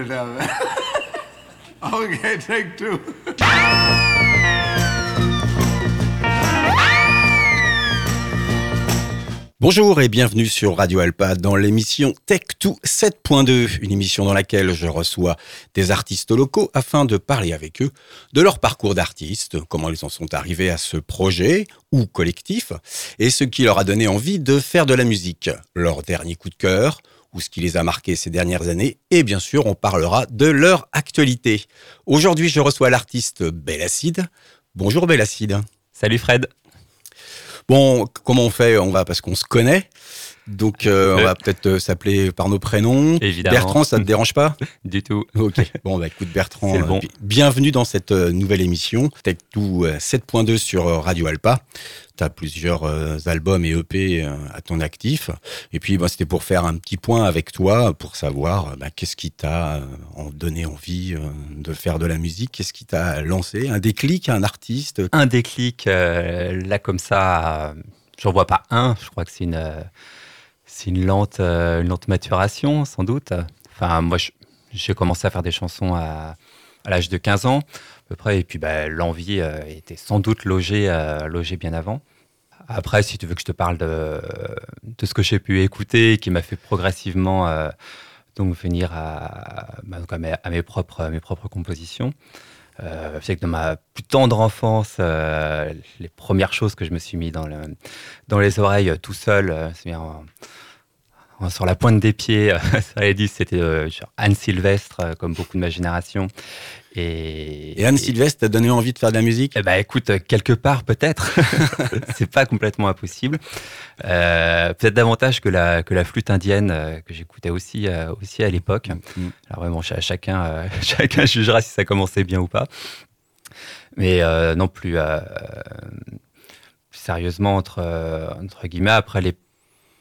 Bonjour et bienvenue sur Radio Alpa dans l'émission Tech2 7.2, une émission dans laquelle je reçois des artistes locaux afin de parler avec eux de leur parcours d'artiste, comment ils en sont arrivés à ce projet ou collectif et ce qui leur a donné envie de faire de la musique, leur dernier coup de cœur ou ce qui les a marqués ces dernières années et bien sûr on parlera de leur actualité. Aujourd'hui je reçois l'artiste Bellacide. Bonjour Bellacide. Salut Fred. Bon, comment on fait? On va parce qu'on se connaît. Donc, euh, on va peut-être euh, s'appeler par nos prénoms. Évidemment. Bertrand, ça te dérange pas? Du tout. Ok. Bon, bah écoute, Bertrand, bon. euh, bi- bienvenue dans cette nouvelle émission Tech 2 euh, 7.2 sur Radio Alpa. Tu as plusieurs albums et EP à ton actif. Et puis, bah, c'était pour faire un petit point avec toi pour savoir bah, qu'est-ce qui t'a donné envie de faire de la musique, qu'est-ce qui t'a lancé, un déclic, un artiste? Un déclic, euh, là comme ça, j'en vois pas un. Je crois que c'est une, c'est une lente, euh, une lente maturation, sans doute. Enfin, moi, j'ai commencé à faire des chansons à, à l'âge de 15 ans, à peu près. Et puis, bah, l'envie euh, était sans doute logée, euh, bien avant. Après, si tu veux que je te parle de, de ce que j'ai pu écouter, qui m'a fait progressivement euh, donc venir à, bah, à mes, propres, mes propres compositions. C'est que dans ma plus tendre enfance, les premières choses que je me suis mis dans, le, dans les oreilles tout seul, euh, c'est-à-dire en- en- sur la pointe des pieds, euh, ça allait dire, c'était euh, Anne Sylvestre, euh, comme beaucoup de ma génération. Et, Et Anne Sylvestre t'a donné envie de faire de la musique? Ben, écoute, quelque part peut-être, c'est pas complètement impossible. Euh, peut-être davantage que la que la flûte indienne que j'écoutais aussi aussi à l'époque. Mm. Alors vraiment, ch- chacun chacun jugera si ça commençait bien ou pas. Mais euh, non plus euh, plus sérieusement entre entre guillemets après les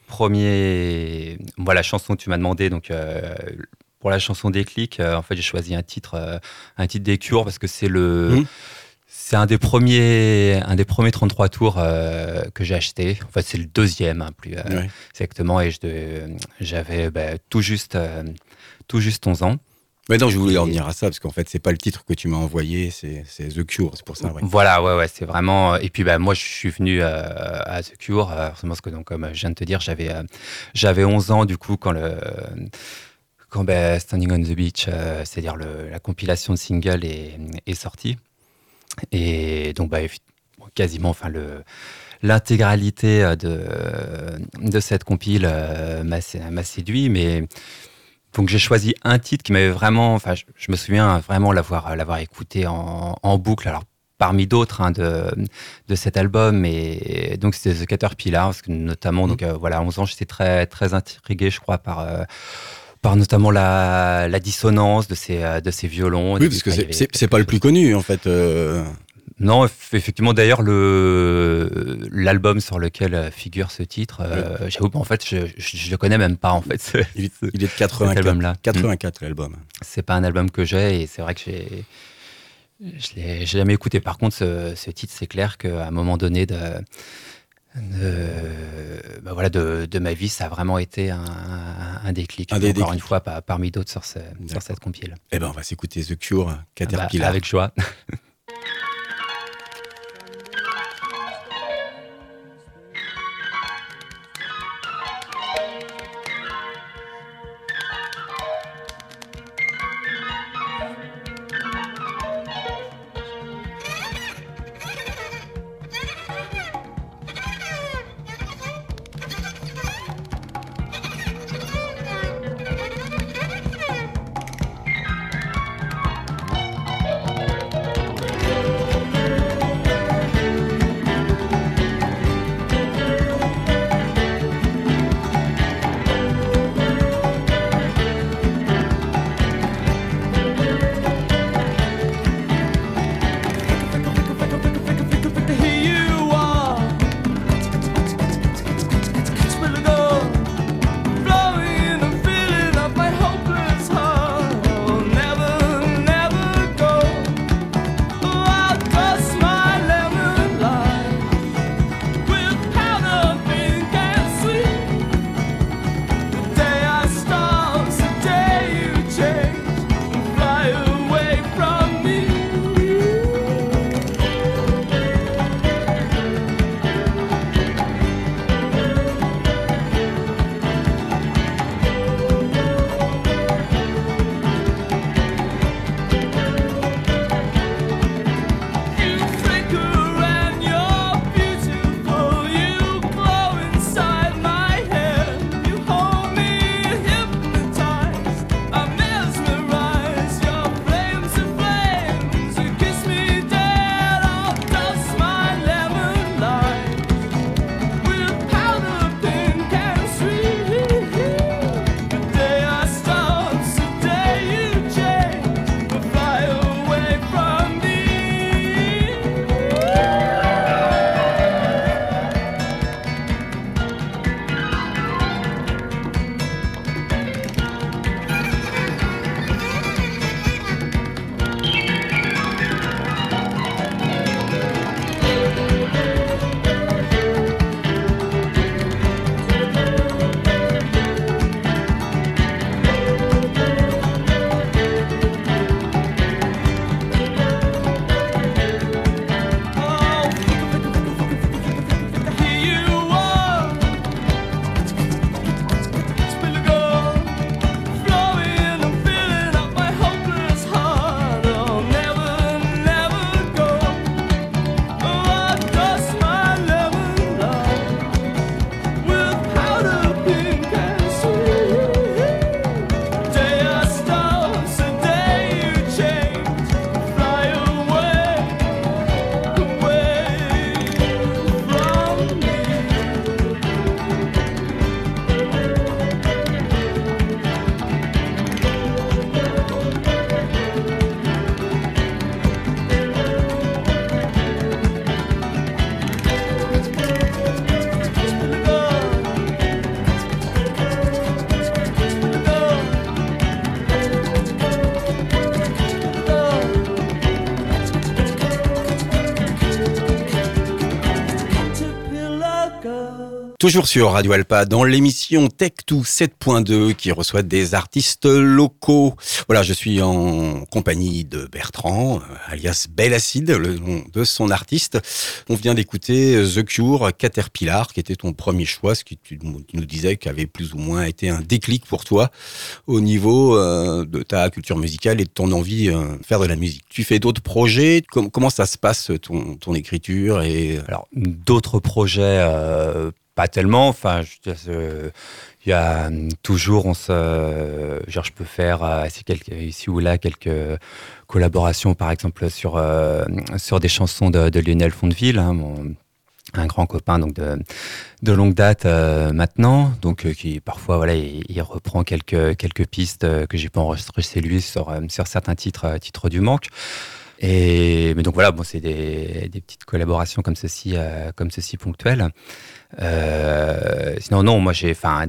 premiers voilà la chanson que tu m'as demandé donc euh, pour la chanson déclic euh, en fait j'ai choisi un titre euh, un titre des Cures parce que c'est le Mhm. c'est un des premiers un des premiers 33 tours euh, que j'ai acheté. En fait c'est le deuxième hein, plus euh, exactement. Et j'avais bah, tout juste euh, tout juste 11 ans Mais non, je voulais en venir à ça parce qu'en fait, c'est pas le titre que tu m'as envoyé, c'est The Cure, c'est pour ça. ouais. Voilà, ouais, ouais, c'est vraiment. Et puis, bah, moi, je suis venu euh, à The Cure, euh, forcément, parce que, donc, comme je viens de te dire, j'avais, euh, j'avais 11 ans, du coup, quand le. Quand bah, Standing on the Beach, euh, c'est-à-dire la compilation de singles est, est sortie. Et donc, bah, quasiment, enfin, le. L'intégralité euh, de, de cette compile euh, m'a séduit, mais donc j'ai choisi un titre qui m'avait vraiment, enfin je, je me souviens vraiment l'avoir l'avoir écouté en, en boucle. Alors parmi d'autres hein, de, de cet album, et donc c'était The Caterpillar, parce que notamment donc euh, voilà à 11 ans j'étais très très intrigué, je crois par euh, par notamment la, la dissonance de ces euh, de ces violons. Oui, parce que c'est- pas le plus connu en fait. euh, Non, eff- effectivement, d'ailleurs, le l'album sur lequel euh, figure ce titre, euh, j'avoue, en fait, je, je le connais même pas, en fait. ce- il, est, il est de 84. album-là. 84 l'album. c'est pas un album que j'ai et c'est vrai que j'ai je l'ai jamais écouté par contre ce, ce titre c'est clair qu'à un moment donné de de, bah voilà, de, de ma vie ça a vraiment été un, un déclic Un des encore une fois par- parmi d'autres sur, ce- sur cette compile Eh ben, on va s'écouter The Cure, Bah, Caterpillar. avec joie Toujours sur Radio Alpa, dans l'émission Tech2 7.2 qui reçoit des artistes locaux. Voilà, je suis en compagnie de Bertrand, euh, alias Acid, le nom de son artiste. On vient d'écouter The Cure, Caterpillar, qui était ton premier choix, ce qui tu nous disais qu'avait plus ou moins été un déclic pour toi au niveau euh, de ta culture musicale et de ton envie euh, de faire de la musique. Tu fais d'autres projets? Comment ça se passe ton, ton écriture et alors d'autres projets pas tellement. Enfin, euh, il y a hum, toujours, on se, genre, je peux faire euh, ici, ou là quelques collaborations, par exemple sur euh, sur des chansons de, Lionel Fondeville, hein, un grand copain donc de, de longue date maintenant, donc qui parfois voilà il, reprend quelques quelques pistes que j'ai pas enregistrées chez lui sur sur certains titres titres du manque. Et mais donc voilà, bon, c'est des, des, petites collaborations comme ceci, comme ceci ponctuelles. Euh, sinon, non, moi j'ai. Enfin,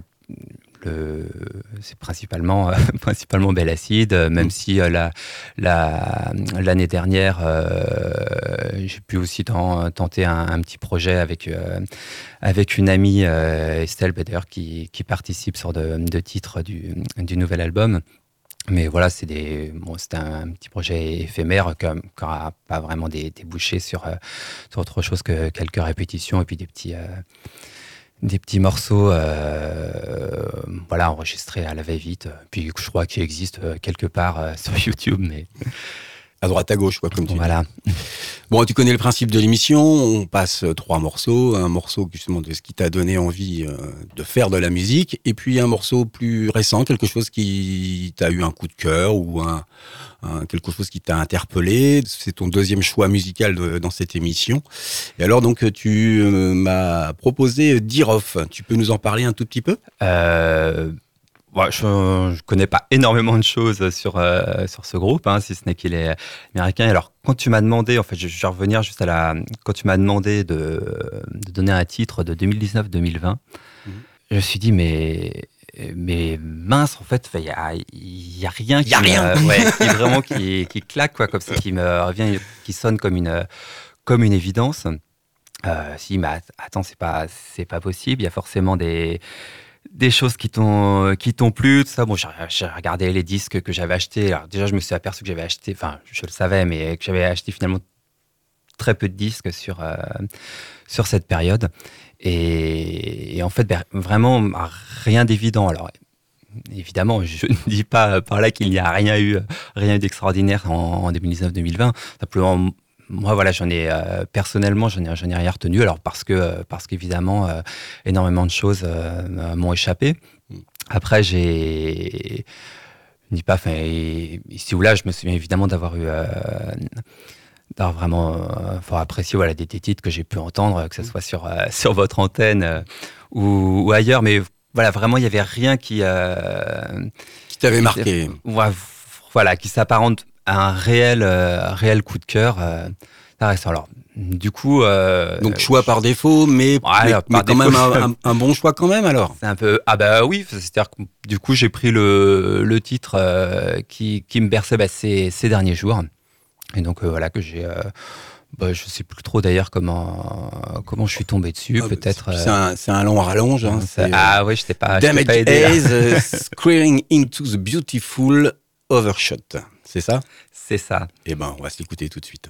c'est principalement principalement Belle Acide, même mm. si euh, la, l'année dernière j'ai pu aussi tenter un, petit projet avec avec une amie Estelle Beder qui, qui participe sur de, de titres du, du nouvel album. Mais voilà, c'est des, bon, un, petit projet éphémère qui n'aura pas vraiment débouché sur, sur autre chose que quelques répétitions et puis des petits, des petits morceaux euh, voilà, enregistrés à la va-vite. Puis je crois qu'il existe euh, quelque part euh, sur YouTube, mais. À droite, à gauche, quoi, comme tu voilà. dis. Bon, tu connais le principe de l'émission. On passe trois morceaux. Un morceau, justement, de ce qui t'a donné envie de faire de la musique. Et puis un morceau plus récent, quelque chose qui t'a eu un coup de cœur ou un, quelque chose qui t'a interpellé. C'est ton deuxième choix musical dans cette émission. Et alors donc tu euh, m'as proposé Diroff. Tu peux nous en parler un tout petit peu? Euh, je ne connais pas énormément de choses sur, euh, sur ce groupe, hein, si ce n'est qu'il est américain. Alors, quand tu m'as demandé, en fait, je, vais revenir juste à la. Quand tu m'as demandé de, de, donner un titre de 2019-2020, mhm. je me suis dit, mais mais mince, en fait, il y a, y a, rien qui, rien. qui vraiment qui, qui, claque, quoi, comme ça, qui me revient, qui sonne comme une, comme une évidence. Euh, si, mais attends, c'est pas, c'est pas possible. Il y a forcément des, des choses qui t'ont, qui t'ont plu, tout ça. Bon, j'ai regardé les disques que j'avais achetés. Alors déjà, je me suis aperçu que j'avais acheté, enfin, je le savais, mais que j'avais acheté finalement très peu de disques sur, euh, sur cette période. Et, en fait, ben, vraiment, rien d'évident. Alors, évidemment, je ne dis pas par là qu'il n'y a rien eu, rien d'extraordinaire en, 2019-2020. Simplement, moi, voilà, j'en ai euh, personnellement, j'en ai, ai, rien retenu. Alors parce que, parce qu'évidemment, euh, énormément de choses m'ont échappé. Après, j'ai, je ne dis pas, enfin, ici ou là, je me souviens évidemment d'avoir eu d'avoir vraiment euh, fort apprécié voilà, des, titres que j'ai pu entendre, que ce soit sur, euh, sur votre antenne euh, ou, ailleurs. Mais voilà, vraiment, il n'y avait rien qui. qui t'avait marqué. Voilà, qui s'apparente un réel, réel coup de cœur. alors, du coup. Donc, choix par défaut, mais, mais, quand même un, bon choix quand même alors. C'est un peu. Ah, bah oui, c'est-à-dire que du coup, j'ai pris le, le titre qui, qui, me berçait bah, ces, ces derniers jours. Et donc euh, voilà que j'ai euh, bah, je sais plus trop d'ailleurs comment comment je suis tombé dessus. Ah, Peut-être. C'est un, un, long rallonge. Hein, ah oui, je t'ai pas. Damage pas aidé, uh, into the beautiful overshot. C'est ça? C'est ça. Eh ben, on va s'écouter tout de suite.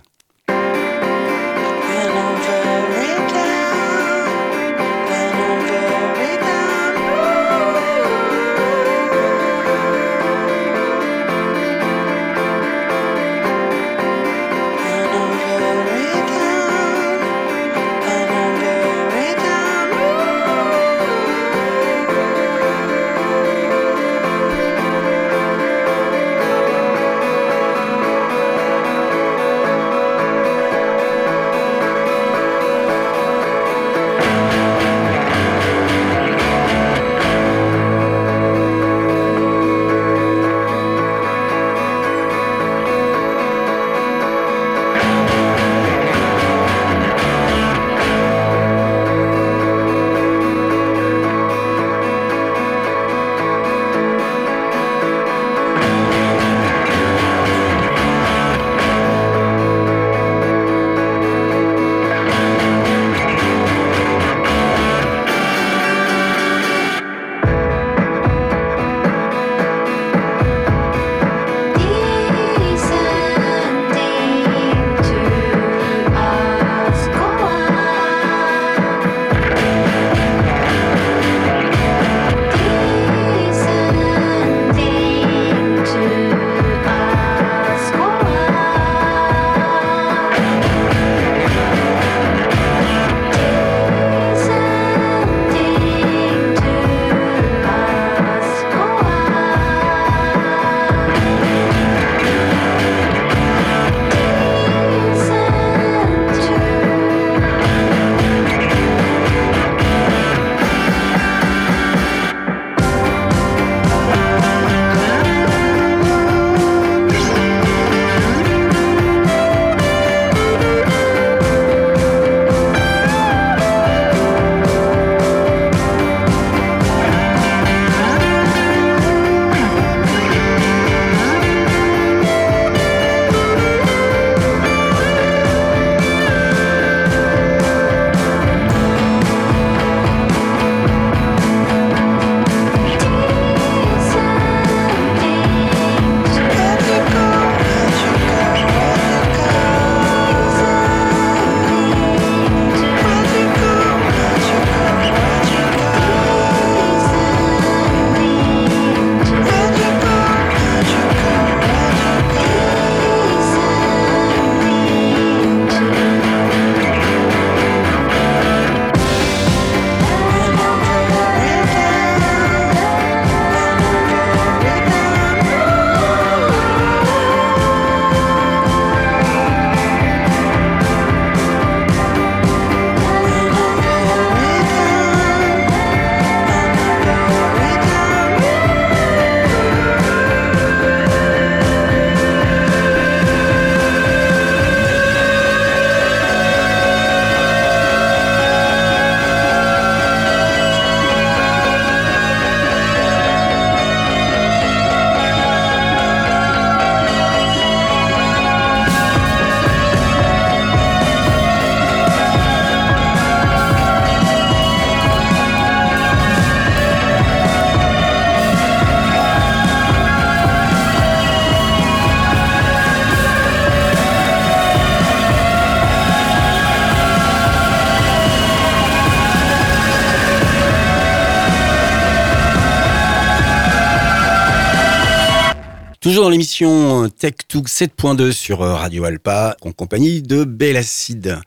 Toujours dans l'émission Tech 7.2 sur Radio Alpa, en compagnie de Bellacide.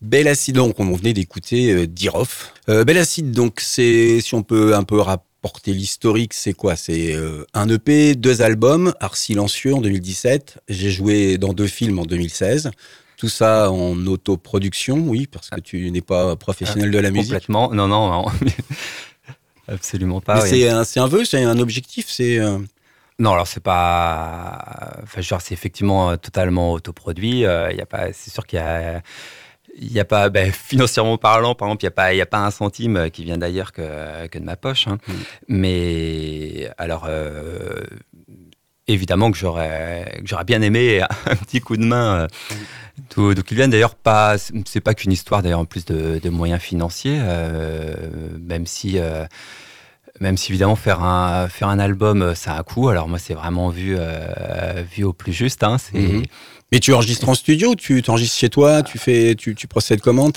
Bellacide, donc on venait d'écouter euh, Dirov. Euh, Bellacide, donc c'est, si on peut un peu rapporter l'historique, c'est quoi? C'est euh, un EP, deux albums, Art Silencieux en 2017. J'ai joué dans deux films en 2016. Tout ça en autoproduction, oui, parce que tu n'es pas professionnel de la musique. Complètement, non, non, non. absolument pas. C'est un, un vœu, c'est un objectif, c'est. Euh, non, alors c'est pas. Enfin, genre, c'est effectivement totalement autoproduit. Il y a pas. C'est sûr qu'il y a il n'y a pas, ben, financièrement parlant, par exemple, il n'y a, pas, y a pas un centime qui vient d'ailleurs que, que, de ma poche. Hein. Mm. Mais alors, euh, évidemment que j'aurais, j'aurais bien aimé un petit coup de main. Euh, donc, il vient d'ailleurs pas, c'est pas qu'une histoire d'ailleurs en plus de, de moyens financiers, euh, même si. Même si évidemment faire un, faire un album, ça a un coût. Alors moi, c'est vraiment vu, vu au plus juste. Hein. c'est, mm-hmm. Mais tu enregistres en studio, tu t'enregistres chez toi, tu fais, tu, tu procèdes comment?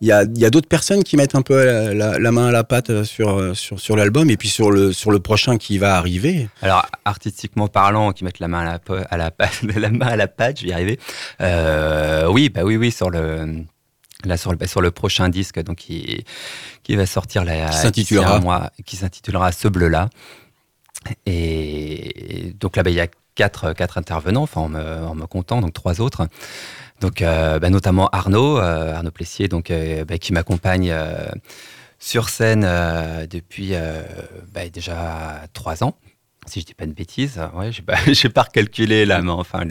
Il y a, y a d'autres personnes qui mettent un peu la, main à la pâte sur, sur, sur l'album et puis sur le, sur le prochain qui va arriver? Alors artistiquement parlant, qui mettent la main à la, à la, la main à la pâte, je vais y arriver. Euh, oui, bah oui, oui, sur le là sur le, sur le prochain disque donc qui, qui va sortir là, qui s'intitulera. qui s'intitulera ce bleu là et donc là bah, il y a quatre, quatre intervenants, enfin en me, comptant, donc trois autres. Donc, euh, bah, notamment Arnaud, euh, Arnaud Plessier, donc, euh, bah, qui m'accompagne sur scène depuis déjà trois ans, si je dis pas de bêtises. Ouais, j'ai pas, pas recalculé là, mais enfin.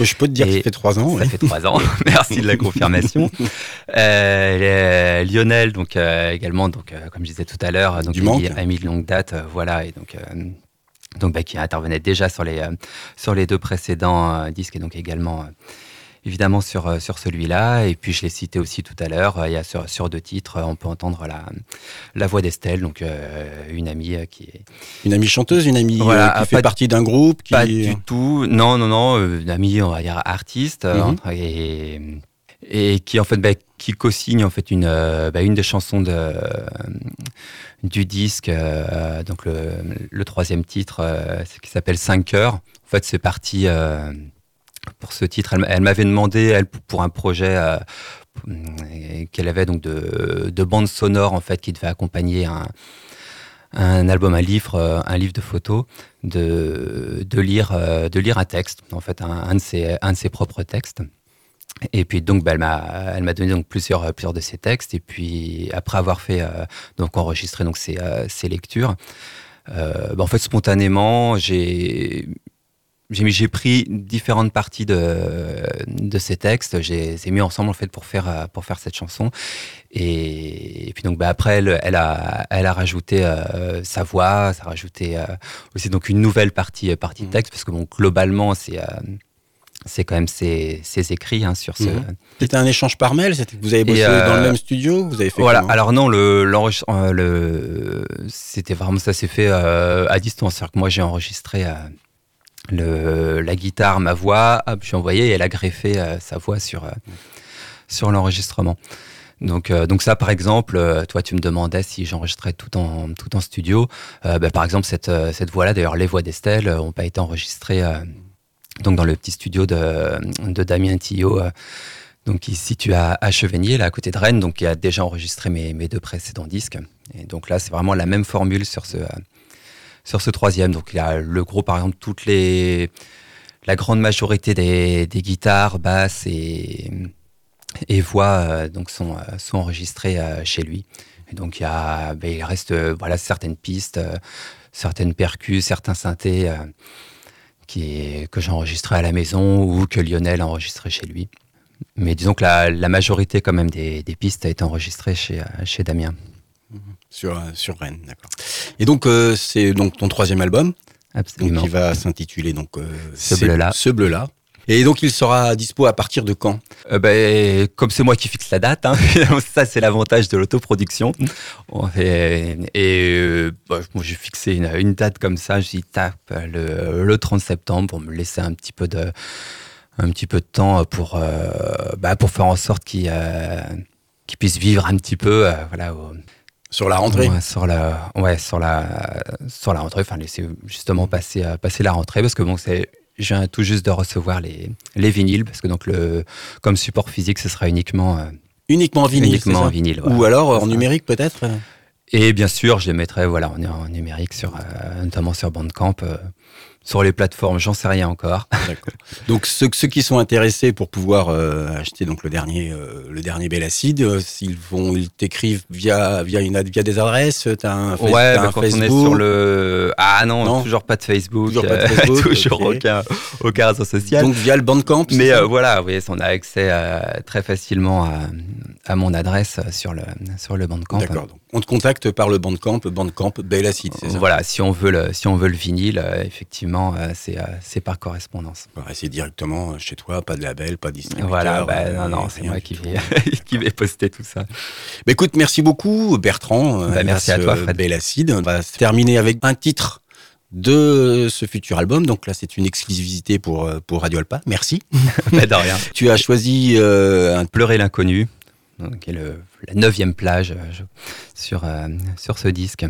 Je peux te dire que ça fait trois ans. Ça fait trois ans. Merci de la confirmation. Lionel, donc également, donc comme je disais tout à l'heure, donc ami, de longue date, voilà, et donc donc bah, qui intervenait déjà sur les, euh, sur les deux précédents euh, disques et donc également euh, évidemment sur, sur celui-là. Et puis je l'ai cité aussi tout à l'heure, il y a sur, sur, deux titres, on peut entendre la, la voix d'Estelle, donc une amie qui est... Une amie chanteuse, une amie qui fait partie d'un groupe qui... Pas du tout, non, non, non, une amie, on va dire, artiste, mhm. et, et, qui en fait... Bah, qui co-signe en fait une, bah, une des chansons de, du disque, euh, donc le, troisième titre, euh, qui s'appelle 5 heures. En fait, c'est parti euh, pour ce titre. Elle, m'avait demandé, pour un projet qu'elle avait donc de, de bande sonore en fait qui devait accompagner un, album, un livre, un livre de photos, de, lire, de lire un texte, en fait, un, de, ses, ses propres textes. Et puis donc, bah, elle m'a, donné donc plusieurs, de ses textes. Et puis après avoir fait euh, donc enregistré donc euh, lectures, euh, bah, en fait spontanément, j'ai j'ai pris différentes parties de, de ces textes, j'ai mis ensemble en fait pour faire pour faire cette chanson. Et, puis donc bah, après elle, elle a elle a rajouté sa voix, ça a rajouté aussi donc une nouvelle partie partie de mmh. texte parce que bon globalement c'est c'est quand même ses, écrits hein, sur ce. Mhm. C'était un échange par mail Vous avez bossé dans le euh, même studio Vous avez fait Voilà, alors non, le, euh, le, c'était vraiment ça s'est fait euh, à distance. C'est-à-dire que moi j'ai enregistré la guitare, ma voix, hop, je envoyé et elle a greffé sa voix sur, sur l'enregistrement. Donc, donc ça, par exemple, toi, tu me demandais si j'enregistrais tout en, tout en studio. Bah, par exemple, cette, cette voix-là, d'ailleurs, les voix d'Estelle n'ont pas été enregistrées donc dans le petit studio de, de Damien Tillot, euh, donc qui se situe à, à Chevigné, là à côté de Rennes, donc qui a déjà enregistré mes, mes deux précédents disques. Et donc là, c'est vraiment la même formule sur ce, sur ce troisième. Donc il y a le gros, par exemple, toutes les, la grande majorité des, guitares, basses et, voix euh, donc sont, euh, enregistrées chez lui. Donc il, y a, ben, il reste voilà, certaines pistes, certaines percus, certains synthés qui que j'ai enregistré à la maison ou que Lionel a enregistré chez lui. Mais disons que la, majorité quand même des, pistes a été enregistrée chez, chez Damien. Mhm. Sur, sur Rennes, d'accord. Et donc euh, c'est donc ton troisième album Absolument. qui va s'intituler donc euh, Ce bleu-là. Ce bleu-là. Et donc, il sera dispo à partir de quand? Euh, ben, Comme c'est moi qui fixe la date, hein, ça c'est l'avantage de l'autoproduction. Et, et euh, bah, j'ai fixé une, date comme ça, j'y tape le, le 30 septembre pour me laisser un petit peu de, un petit peu de temps pour, euh, bah, pour faire en sorte qu'il puisse vivre un petit peu voilà, Sur la rentrée Ouais, sur la, ouais, sur la, sur la rentrée. Enfin, laisser justement passer, euh, passer la rentrée parce que bon, c'est, je viens tout juste de recevoir les, les vinyles parce que donc le, comme support physique, ce sera uniquement, euh, Uniquement en vinyle. uniquement en vinyle. voilà. Ou alors euh, en numérique peut-être Et bien sûr, je les mettrai, voilà, en, en numérique sur, euh, notamment sur Bandcamp, euh, sur les plateformes. J'en sais rien encore. Donc ceux, ceux qui sont intéressés pour pouvoir euh, acheter donc le dernier euh, le dernier Bellacide, euh, s'ils vont ils t'écrivent via via une via des adresses, t'as un, Ouais, t'as bah, un quand on est Facebook. sur le. Ah non, Non. toujours pas de Facebook. Toujours pas de euh, Facebook, toujours aucun, aucun réseau social. donc via le Bandcamp. Mais euh, voilà, oui, on a accès euh, très facilement à, à mon adresse sur le, sur le Bandcamp. D'accord. On te contacte par le Bandcamp, Bandcamp Bellacide, c'est ça? Voilà, si on veut le, si on veut le vinyle, euh, effectivement, euh, c'est euh, c'est par correspondance. Ouais, c'est directement chez toi, pas de label, pas de distributeur. Voilà, bah, euh, non, non, c'est moi qui vais, qui vais poster tout ça. Bah, écoute, merci beaucoup Bertrand. Bah, merci à toi, Fred. Bellacide. On va se terminer avec un titre de ce futur album. Donc là, c'est une exclusivité pour, pour Radio Alpa. Merci. Mais de rien. Tu as choisi euh, un Pleurer l'inconnu, qui est le, la neuvième plage euh, euh, sur ce disque.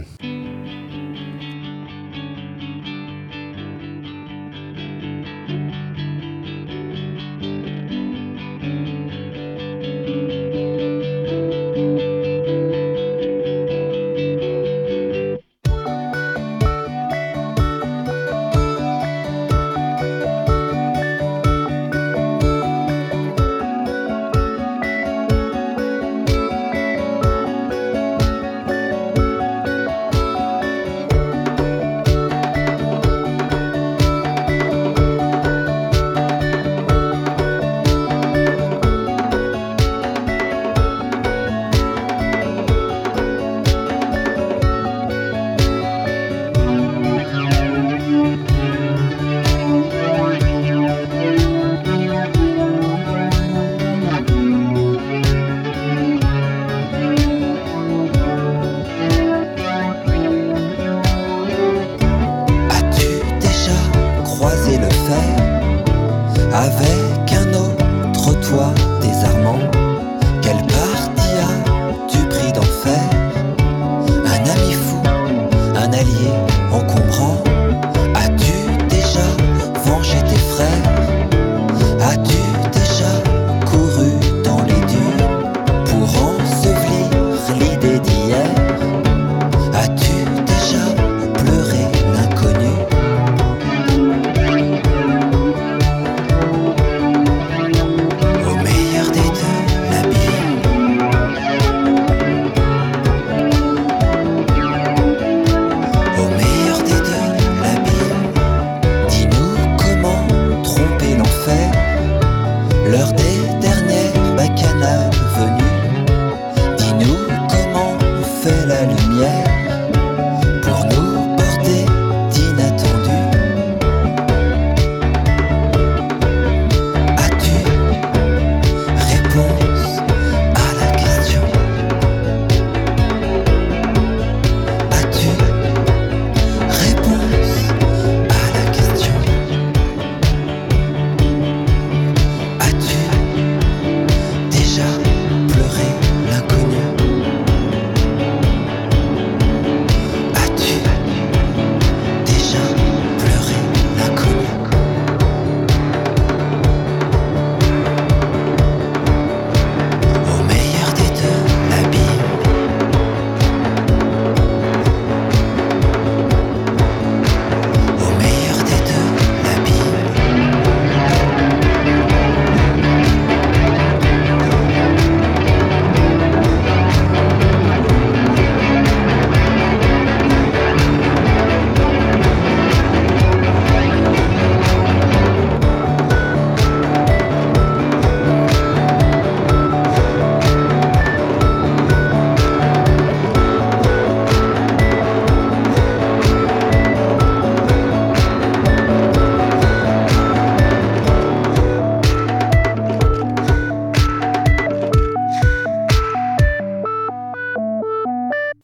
avec un autre toi.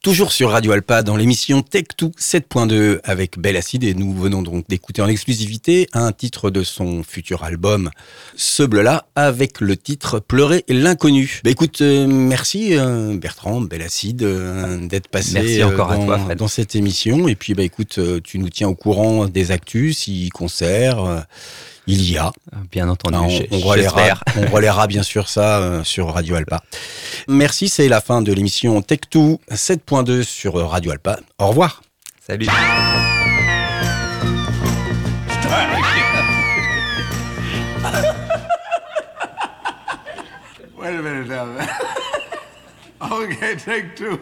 Toujours sur Radio Alpa dans l'émission Tech2 7.2 avec Belle Acide et nous venons donc d'écouter en exclusivité un titre de son futur album Ce bleu-là avec le titre Pleurer l'inconnu. Bah écoute, euh, merci euh, Bertrand, Belle Acide euh, d'être passé Merci encore à dans, toi, Fred. dans cette émission et puis bah écoute, tu nous tiens au courant des actus, si concerts il y a. Bien entendu, Ah, on, on relaiera, j'espère. on relaiera bien sûr ça euh, sur Radio Alpa. Merci, c'est la fin de l'émission Tech2 7.2 sur Radio Alpa. Au revoir. Salut. Wait a minute now. okay, take two.